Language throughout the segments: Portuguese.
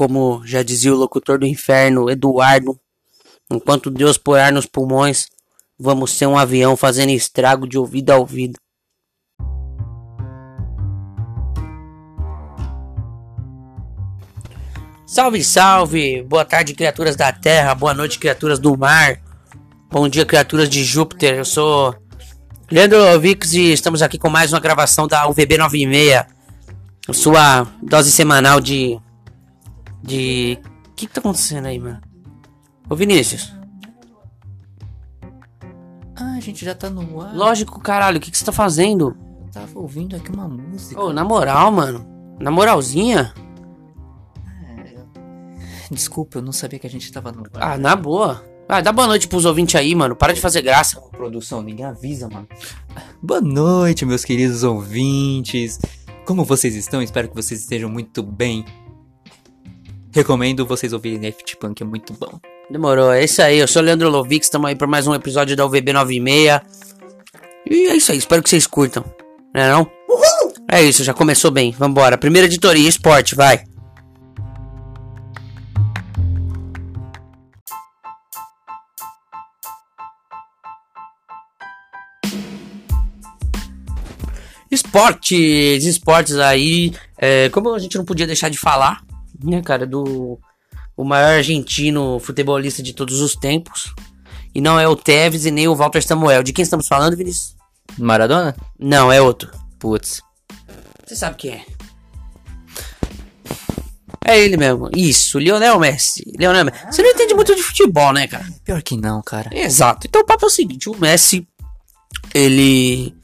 como já dizia o locutor do inferno, Eduardo, enquanto Deus pôr ar nos pulmões, vamos ser um avião fazendo estrago de ouvido a ouvido. Salve, salve! Boa tarde, criaturas da Terra. Boa noite, criaturas do mar. Bom dia, criaturas de Júpiter. Eu sou Leandro Vix e estamos aqui com mais uma gravação da UVB 96. Sua dose semanal de. De. O que, que tá acontecendo aí, mano? Ô Vinícius. Ah, a gente já tá no ar. Lógico, caralho, o que, que você tá fazendo? Eu tava ouvindo aqui uma música. Ô, na moral, mano. Na moralzinha. Desculpa, eu não sabia que a gente tava no ar. Ah, na boa. Ah, dá boa noite pros ouvintes aí, mano. Para de fazer graça. produção, ninguém avisa, mano. Boa noite, meus queridos ouvintes. Como vocês estão? Espero que vocês estejam muito bem. Recomendo vocês ouvirem Daft Punk, é muito bom. Demorou, é isso aí. Eu sou o Leandro Lovix, estamos aí para mais um episódio da UVB 96. E é isso aí, espero que vocês curtam. Não é não? Uhul! É isso, já começou bem. Vambora. Primeira editoria, esporte, vai. Esportes, esportes aí. É, como a gente não podia deixar de falar, né, cara, do o maior argentino futebolista de todos os tempos. E não é o Tevez e nem o Walter Samuel. De quem estamos falando, Vinícius? Maradona? Não, é outro. Putz. Você sabe quem é? É ele mesmo. Isso, Lionel Messi. Lionel Messi. Você não entende muito de futebol, né, cara? Pior que não, cara. Exato. Então o papo é o seguinte: o Messi, ele.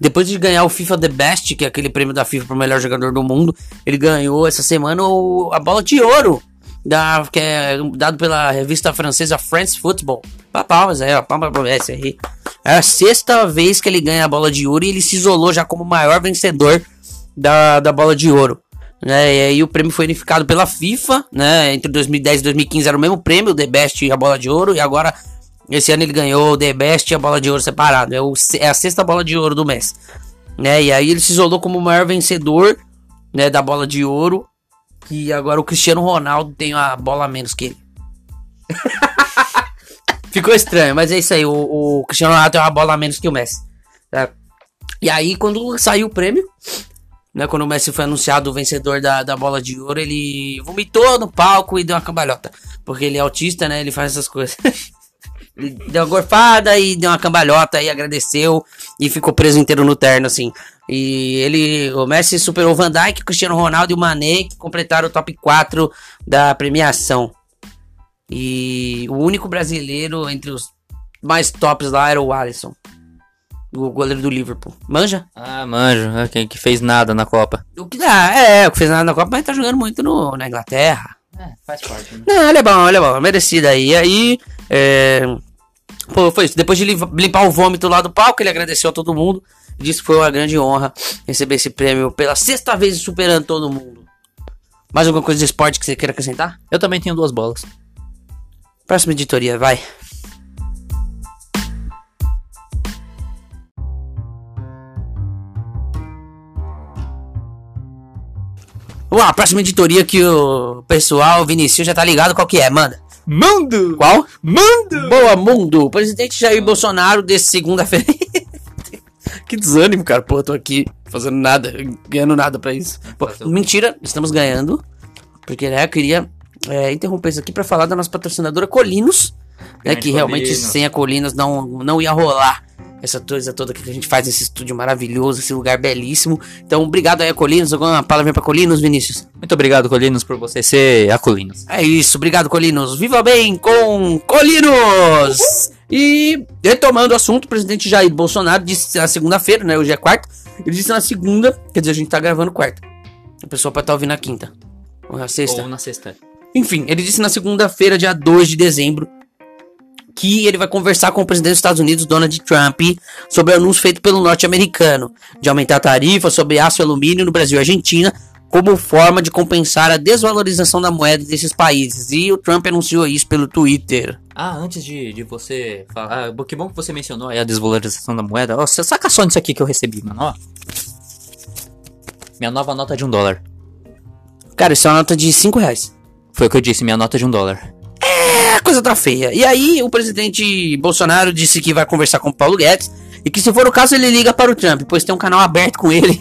Depois de ganhar o FIFA The Best, que é aquele prêmio da FIFA para o melhor jogador do mundo, ele ganhou essa semana o, a bola de ouro, da, que é dado pela revista francesa France Football. Palmas aí, ó. Palmas pro Messi aí. É a sexta vez que ele ganha a bola de ouro e ele se isolou já como o maior vencedor da, da bola de ouro. Né, e aí o prêmio foi unificado pela FIFA, né? Entre 2010 e 2015 era o mesmo prêmio, The Best e a bola de ouro, e agora esse ano ele ganhou o The Best e a bola de ouro separado. É, o, é a sexta bola de ouro do Messi. Né? E aí ele se isolou como o maior vencedor né, da bola de ouro. E agora o Cristiano Ronaldo tem a bola a menos que ele. Ficou estranho, mas é isso aí. O, o, Cristiano Ronaldo tem uma bola a menos que o Messi. Tá? E aí, quando saiu o prêmio, né? Quando o Messi foi anunciado o vencedor da, da bola de ouro, ele vomitou no palco e deu uma cambalhota. Porque ele é autista, né? Ele faz essas coisas. ele deu uma gorfada e deu uma cambalhota e agradeceu e ficou preso inteiro no terno, assim. E ele, o Messi superou o Van Dijk, Cristiano Ronaldo e o Mané, que completaram o top 4 da premiação. E o único brasileiro entre os mais tops lá era o Alisson. O goleiro do Liverpool. Manja? Ah, manjo. É quem que fez nada na Copa. O que dá, é, o que fez nada na Copa, mas tá jogando muito no, na Inglaterra. É, faz parte. Né? Não, ele é bom, ele é bom, merecido aí. E aí, é... Pô, foi isso. Depois de limpar o vômito lá do palco, ele agradeceu a todo mundo. Disse que foi uma grande honra receber esse prêmio pela sexta vez superando todo mundo. Mais alguma coisa de esporte que você queira acrescentar? Eu também tenho duas bolas. Próxima editoria, vai. Vamos lá, próxima editoria que o pessoal, o Vinicius, já tá ligado qual que é, manda. Mundo! Qual? Mundo! Boa, mundo! O presidente Jair Bolsonaro desse segunda-feira. que desânimo, cara. Pô, eu tô aqui fazendo nada, ganhando nada pra isso. Pô, mentira, estamos ganhando. Porque, né, eu queria é, interromper isso aqui pra falar da nossa patrocinadora Colinos. Né, que realmente Colinos. sem a Colinos não, não ia rolar essa coisa toda que a gente faz nesse estúdio maravilhoso, esse lugar belíssimo. Então, obrigado aí a Colinos. Alguma palavra pra Colinos, Vinícius? Muito obrigado, Colinos, por você ser a Colinos. É isso, obrigado, Colinos. Viva bem com Colinos! E retomando o assunto, o presidente Jair Bolsonaro disse na segunda-feira, né? Hoje é quarta. Ele disse na segunda, quer dizer, a gente tá gravando quarta. O pessoal pode estar ouvindo na quinta. Ou na sexta. Ou na sexta. Enfim, ele disse na segunda-feira, dia 2 de dezembro, que ele vai conversar com o presidente dos Estados Unidos, Donald Trump, sobre o anúncio feito pelo norte-americano de aumentar a tarifa sobre aço e alumínio no Brasil e Argentina, como forma de compensar a desvalorização da moeda desses países. E o Trump anunciou isso pelo Twitter. Ah, antes de, de você falar, ah, que bom que você mencionou aí a desvalorização da moeda. Ó, saca só nisso aqui que eu recebi, mano, ó. Minha nova nota de um dólar. Cara, isso é uma nota de 5 reais. Foi o que eu disse, minha nota de um dólar. A coisa tá feia. E aí, o presidente Bolsonaro disse que vai conversar com o Paulo Guedes e que se for o caso ele liga para o Trump, pois tem um canal aberto com ele.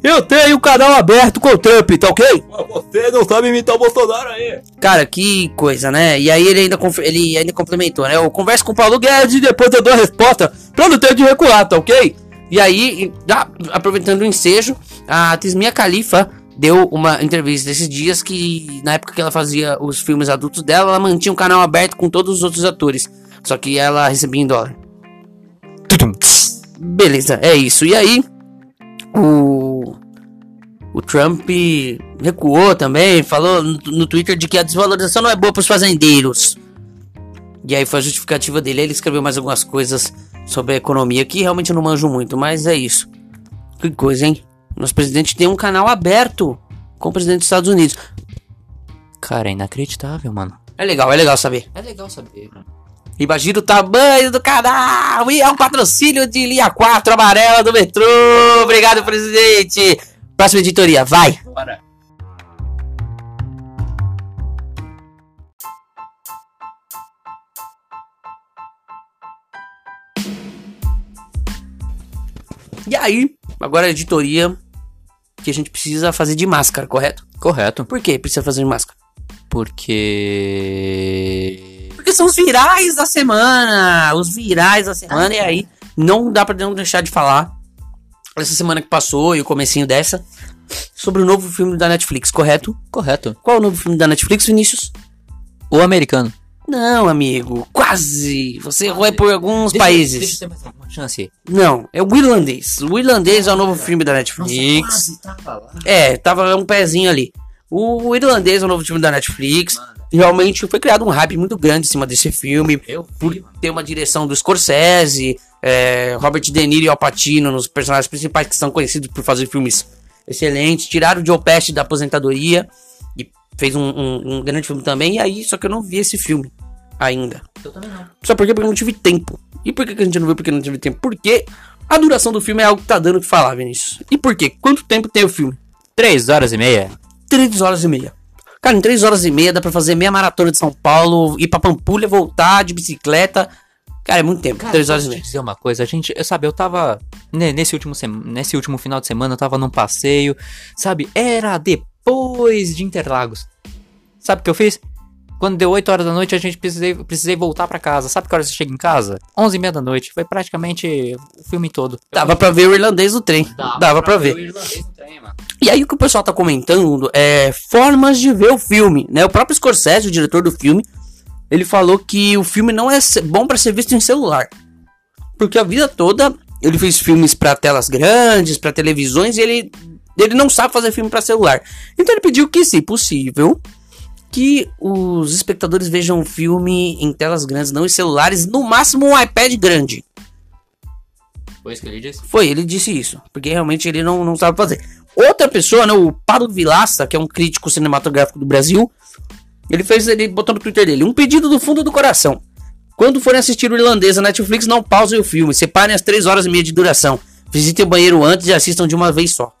Eu tenho um canal aberto com o Trump, tá ok? Você não sabe imitar o Bolsonaro aí. Cara, que coisa, né? E aí ele ainda, ele ainda complementou, né? Eu converso com o Paulo Guedes e depois eu dou a resposta pra não ter de recuar, tá ok? E aí, aproveitando o ensejo, a atriz Mia Khalifa deu uma entrevista desses dias que na época que ela fazia os filmes adultos dela, ela mantinha um canal aberto com todos os outros atores. Só que ela recebia em dólar. Beleza, é isso. E aí, o o Trump recuou também, falou no, no Twitter de que a desvalorização não é boa para os fazendeiros. E aí foi a justificativa dele. Ele escreveu mais algumas coisas sobre a economia que realmente eu não manjo muito, mas é isso. Que coisa, hein? Nosso presidente tem um canal aberto com o presidente dos Estados Unidos. Cara, é inacreditável, mano. É legal, é legal saber. É legal saber, mano. Imagina o tamanho do canal! E é um patrocínio de linha 4 amarela do metrô! Obrigado, presidente! Próxima editoria, vai! Bora! E aí, agora a editoria que a gente precisa fazer de máscara, correto? Correto. Por que precisa fazer de máscara? Porque. Porque são os virais da semana! Os virais da semana, e aí não dá pra não deixar de falar essa semana que passou e o comecinho dessa, sobre o novo filme da Netflix, correto? Correto. Qual é o novo filme da Netflix, Vinícius? O americano. Não, amigo, quase. Você errou por alguns deixa, países. Deixa eu ter mais uma chance. Não, é o irlandês. O irlandês é o novo filme da Netflix. Nossa, tava lá. É, tava um pezinho ali. O irlandês é o novo filme da Netflix. Mano. Realmente foi criado um hype muito grande em cima desse filme. Eu por ter uma direção do Scorsese, é, Robert De Niro e Al Pacino nos personagens principais que são conhecidos por fazer filmes excelentes. Tiraram o Joe Pesci da aposentadoria fez um, um, um, grande filme também. E aí, só que eu não vi esse filme ainda. Eu também não. Só porque, porque eu não tive tempo. E por que, que a gente não viu porque não tive tempo? Porque a duração do filme é algo que tá dando o que falar, Vinícius. E por quê? Quanto tempo tem o filme? Três horas e meia. Três horas e meia. Cara, em três horas e meia dá pra fazer meia maratona de São Paulo, ir pra Pampulha, voltar de bicicleta Cara, é muito tempo. Cara, três horas e meia. dizer uma coisa, a gente, sabe, eu tava. Nesse último, nesse último final de semana, eu tava num passeio, sabe? Era depois de Interlagos. Sabe o que eu fiz? Quando deu 8 horas da noite, a gente precisei, precisei voltar para casa. Sabe que hora você chega em casa? 11 e meia da noite. Foi praticamente o filme todo. Dava para ver o irlandês do trem. Dava, Dava pra, pra ver. ver. trem. E aí o que o pessoal tá comentando é formas de ver o filme, né? O próprio Scorsese, o diretor do filme, ele falou que o filme não é bom para ser visto em celular. Porque a vida toda ele fez filmes para telas grandes, para televisões, e ele, ele não sabe fazer filme para celular. Então ele pediu que, se possível, que os espectadores vejam o filme em telas grandes, não em celulares, no máximo um iPad grande. Foi isso que ele disse? Foi, ele disse isso, porque realmente ele não, não sabe fazer. Outra pessoa, né, o Paulo Vilaça, que é um crítico cinematográfico do Brasil, ele fez, ele botou no Twitter dele, um pedido do fundo do coração. Quando forem assistir o irlandês na Netflix, não pausem o filme, separem as 3 horas e meia de duração. Visitem o banheiro antes e assistam de uma vez só.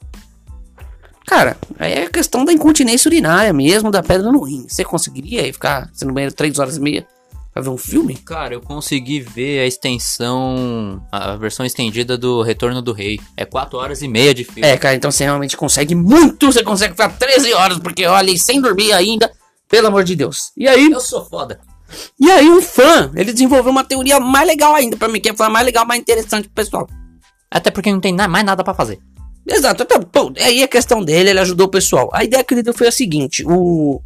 Cara, aí é questão da incontinência urinária mesmo, da pedra no rim. Você conseguiria ficar no banheiro 3 horas e meia pra ver um filme? Cara, eu consegui ver a extensão, a versão estendida do Retorno do Rei. É 4 horas e meia de filme. É, cara, então você realmente consegue muito, você consegue ficar 13 horas, porque olha, sem dormir ainda, pelo amor de Deus. E aí. Eu sou foda. E aí, um fã, ele desenvolveu uma teoria mais legal ainda para mim, que é mais legal, mais interessante pro pessoal. Até porque não tem mais nada para fazer. Exato, até, pô, aí a questão dele, ele ajudou o pessoal. A ideia que ele deu foi a seguinte: o.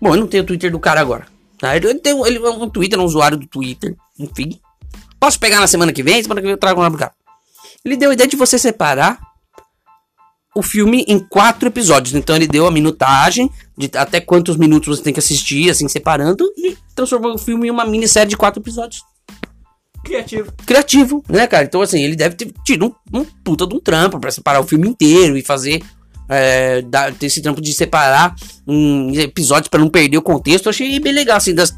Bom, eu não tenho o Twitter do cara agora. Tá? Ele, tem ele é um Twitter, um usuário do Twitter, enfim. Posso pegar na semana que vem? Semana que vem eu trago pro cara. Ele deu a ideia de você separar o filme em quatro episódios. Então ele deu a minutagem de até quantos minutos você tem que assistir, assim, separando, e transformou o filme em uma minissérie de quatro episódios. Criativo. Criativo, né, cara? Então, assim, ele deve ter tido um, um puta de um trampo para separar o filme inteiro e fazer. É, dar, ter esse trampo de separar em episódios para não perder o contexto. Eu achei bem legal, assim, das,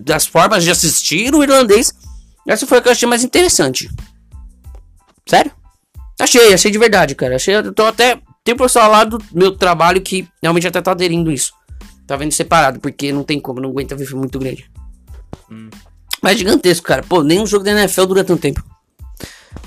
das formas de assistir o irlandês. Essa foi a que eu achei mais interessante. Sério? Achei, achei de verdade, cara. Achei, eu tô até. Tem pessoal lá do meu trabalho que realmente até tá aderindo isso. Tá vendo separado, porque não tem como, não aguenta ver filme muito grande. Hum. Mas é gigantesco, cara. Pô, nem um jogo da NFL dura tanto tempo.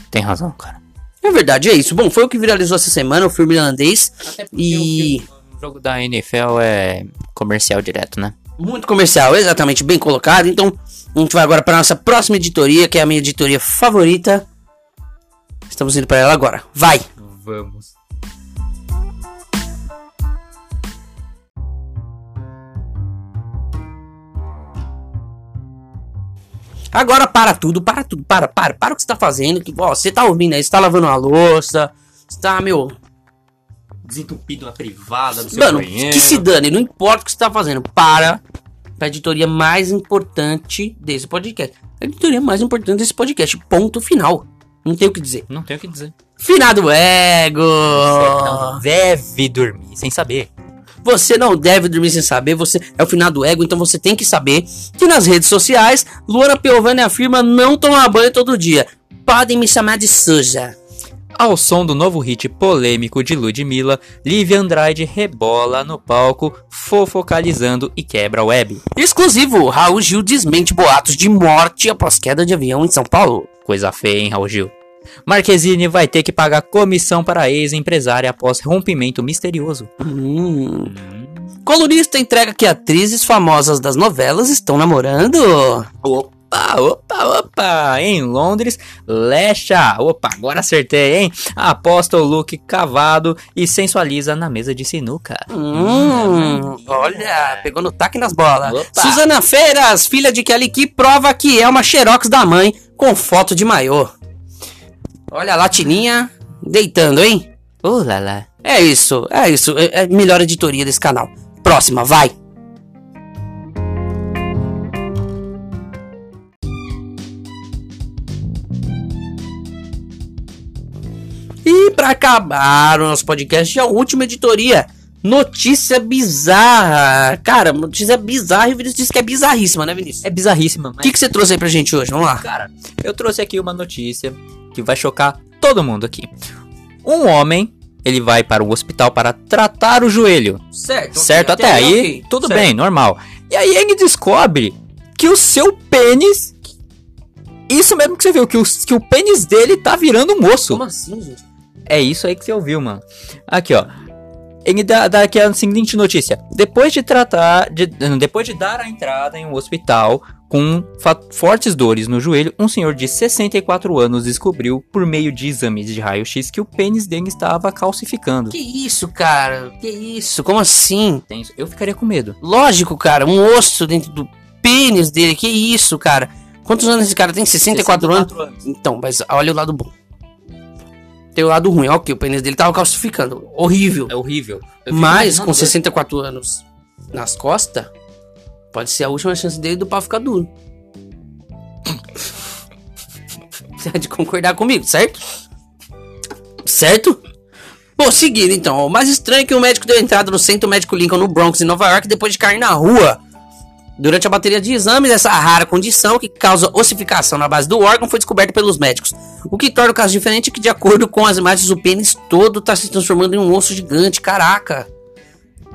Tem razão, cara. É verdade, é isso. Bom, foi o que viralizou essa semana, o filme irlandês. E. O jogo da NFL é comercial direto, né? Muito comercial, exatamente, bem colocado. Então, a gente vai agora para nossa próxima editoria, que é a minha editoria favorita. Estamos indo para ela agora. Vai! Vamos. Agora para tudo, para tudo, para, para, para o que você tá fazendo. Que, ó, você tá ouvindo aí, você tá lavando a louça, você tá, meu. Desentupido na privada do seu Mano, banheiro. que se dane, não importa o que você tá fazendo. Para pra editoria mais importante desse podcast. A editoria mais importante desse podcast. Ponto final. Não tem o que dizer. Não tem o que dizer. Finado ego! Não deve dormir sem saber. Você não deve dormir sem saber, você é o final do ego, então você tem que saber que nas redes sociais, Luana Piovani afirma não tomar banho todo dia. Podem me chamar de suja. Ao som do novo hit polêmico de Ludmilla, Lívia Andrade rebola no palco, fofocalizando e quebra a web. Exclusivo, Raul Gil desmente boatos de morte após queda de avião em São Paulo. Coisa feia, hein, Raul Gil? Marquezine vai ter que pagar comissão para a ex-empresária após rompimento misterioso. Hum. Colunista entrega que atrizes famosas das novelas estão namorando. Opa, opa, opa! Em Londres, Lecha. Opa, agora acertei, hein? Aposta o look cavado e sensualiza na mesa de sinuca. Hum, olha, pegou no taque nas bolas. Opa. Suzana Feiras, filha de Kelly Key, prova que é uma xerox da mãe com foto de maiô. Olha a latininha deitando, hein? Oh lá lá. É isso, é isso. É, é melhor editoria desse canal. Próxima, vai! E para acabar o nosso podcast, a última editoria. Notícia bizarra. Cara, notícia bizarra e o Vinícius disse que é bizarríssima, né, Vinícius? É bizarríssima. O mas... que, que você trouxe aí pra gente hoje? Vamos lá. Cara, eu trouxe aqui uma notícia que vai chocar todo mundo aqui. Um homem, ele vai para o hospital para tratar o joelho. Certo. Certo, até, até aí, okay. tudo certo. bem, normal. E aí ele descobre que o seu pênis. Isso mesmo que você viu, que o, que o pênis dele tá virando um moço. Como assim, gente? É isso aí que você ouviu, mano. Aqui, ó. Ele dá, dá aqui a seguinte notícia. Depois de tratar. De, depois de dar a entrada em um hospital, com fortes dores no joelho, um senhor de 64 anos descobriu, por meio de exames de raio-x, que o pênis dele estava calcificando. Que isso, cara? Que isso? Como assim? Eu ficaria com medo. Lógico, cara. Um osso dentro do pênis dele. Que isso, cara? Quantos anos esse cara tem? 64, 64 anos? anos? Então, mas olha o lado bom. Tem o lado ruim. Ok, o pênis dele tava calcificando. Horrível. É horrível. Mas com 64 anos nas costas Pode ser a última chance dele do pau ficar duro. Você há de concordar comigo, certo? Certo? Bom, seguindo então. O mais estranho é que o médico deu entrada no centro médico Lincoln no Bronx, em Nova York, depois de cair na rua. Durante a bateria de exames, essa rara condição que causa ossificação na base do órgão foi descoberta pelos médicos. O que torna o caso diferente é que, de acordo com as imagens, o pênis todo está se transformando em um osso gigante. Caraca!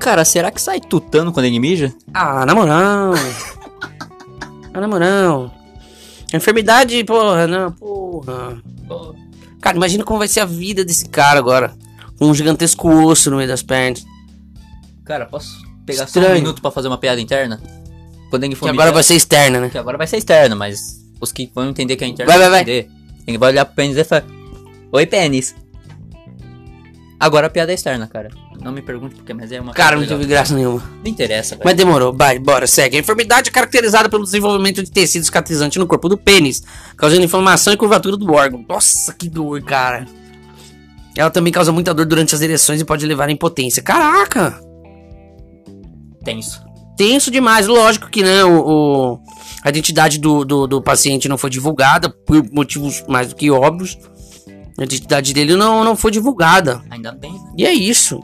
Cara, será que sai tutando quando ele mija? Ah, na moral. ah, na moral. Enfermidade, porra, não, porra. Cara, imagina como vai ser a vida desse cara agora. Com um gigantesco osso no meio das pernas. Cara, posso pegar Estranho. só um minuto pra fazer uma piada interna? Quando ele for que agora vai ser externa, né? Que agora vai ser externa, mas os que vão entender que é interna vai, vai, vai. Entender. Ele vai olhar pro pênis e falar: Oi, pênis. Agora a piada é externa, cara. Não me pergunte porque, mas é uma. Cara, não teve graça nenhuma. Não interessa, velho. Mas demorou. Vai, bora, segue. A enfermidade é caracterizada pelo desenvolvimento de tecido cicatrizante no corpo do pênis, causando inflamação e curvatura do órgão. Nossa, que dor, cara. Ela também causa muita dor durante as ereções e pode levar à impotência. Caraca! Tenso. Tenso demais. Lógico que, né, o, o a identidade do, do, do paciente não foi divulgada por motivos mais do que óbvios. A identidade dele não, não foi divulgada. Ainda bem. Né? E é isso.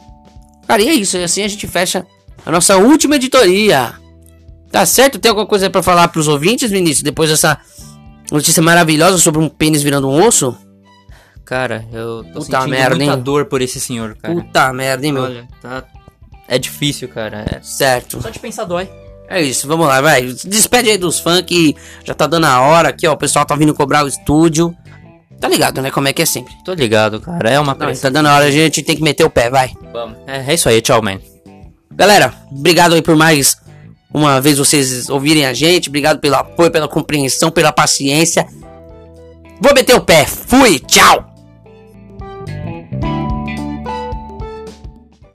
Cara, e é isso. E assim a gente fecha a nossa última editoria. Tá certo? Tem alguma coisa para falar pros ouvintes, Vinícius? Depois dessa notícia maravilhosa sobre um pênis virando um osso? Cara, eu tô Puta sentindo merda, muita hein? dor por esse senhor, cara. Puta merda, hein, meu? Olha, tá... É difícil, cara. É... Certo. Só de pensar dói. É isso, vamos lá, vai. Despede aí dos fãs que já tá dando a hora aqui, ó. O pessoal tá vindo cobrar o estúdio. Tá ligado, né? Como é que é sempre. Tô ligado, cara. É uma Não, pressa. tá dando a hora, a gente tem que meter o pé, vai. Vamos. É, é isso aí, tchau, man. Galera, obrigado aí por mais uma vez vocês ouvirem a gente. Obrigado pelo apoio, pela compreensão, pela paciência. Vou meter o pé. Fui, tchau.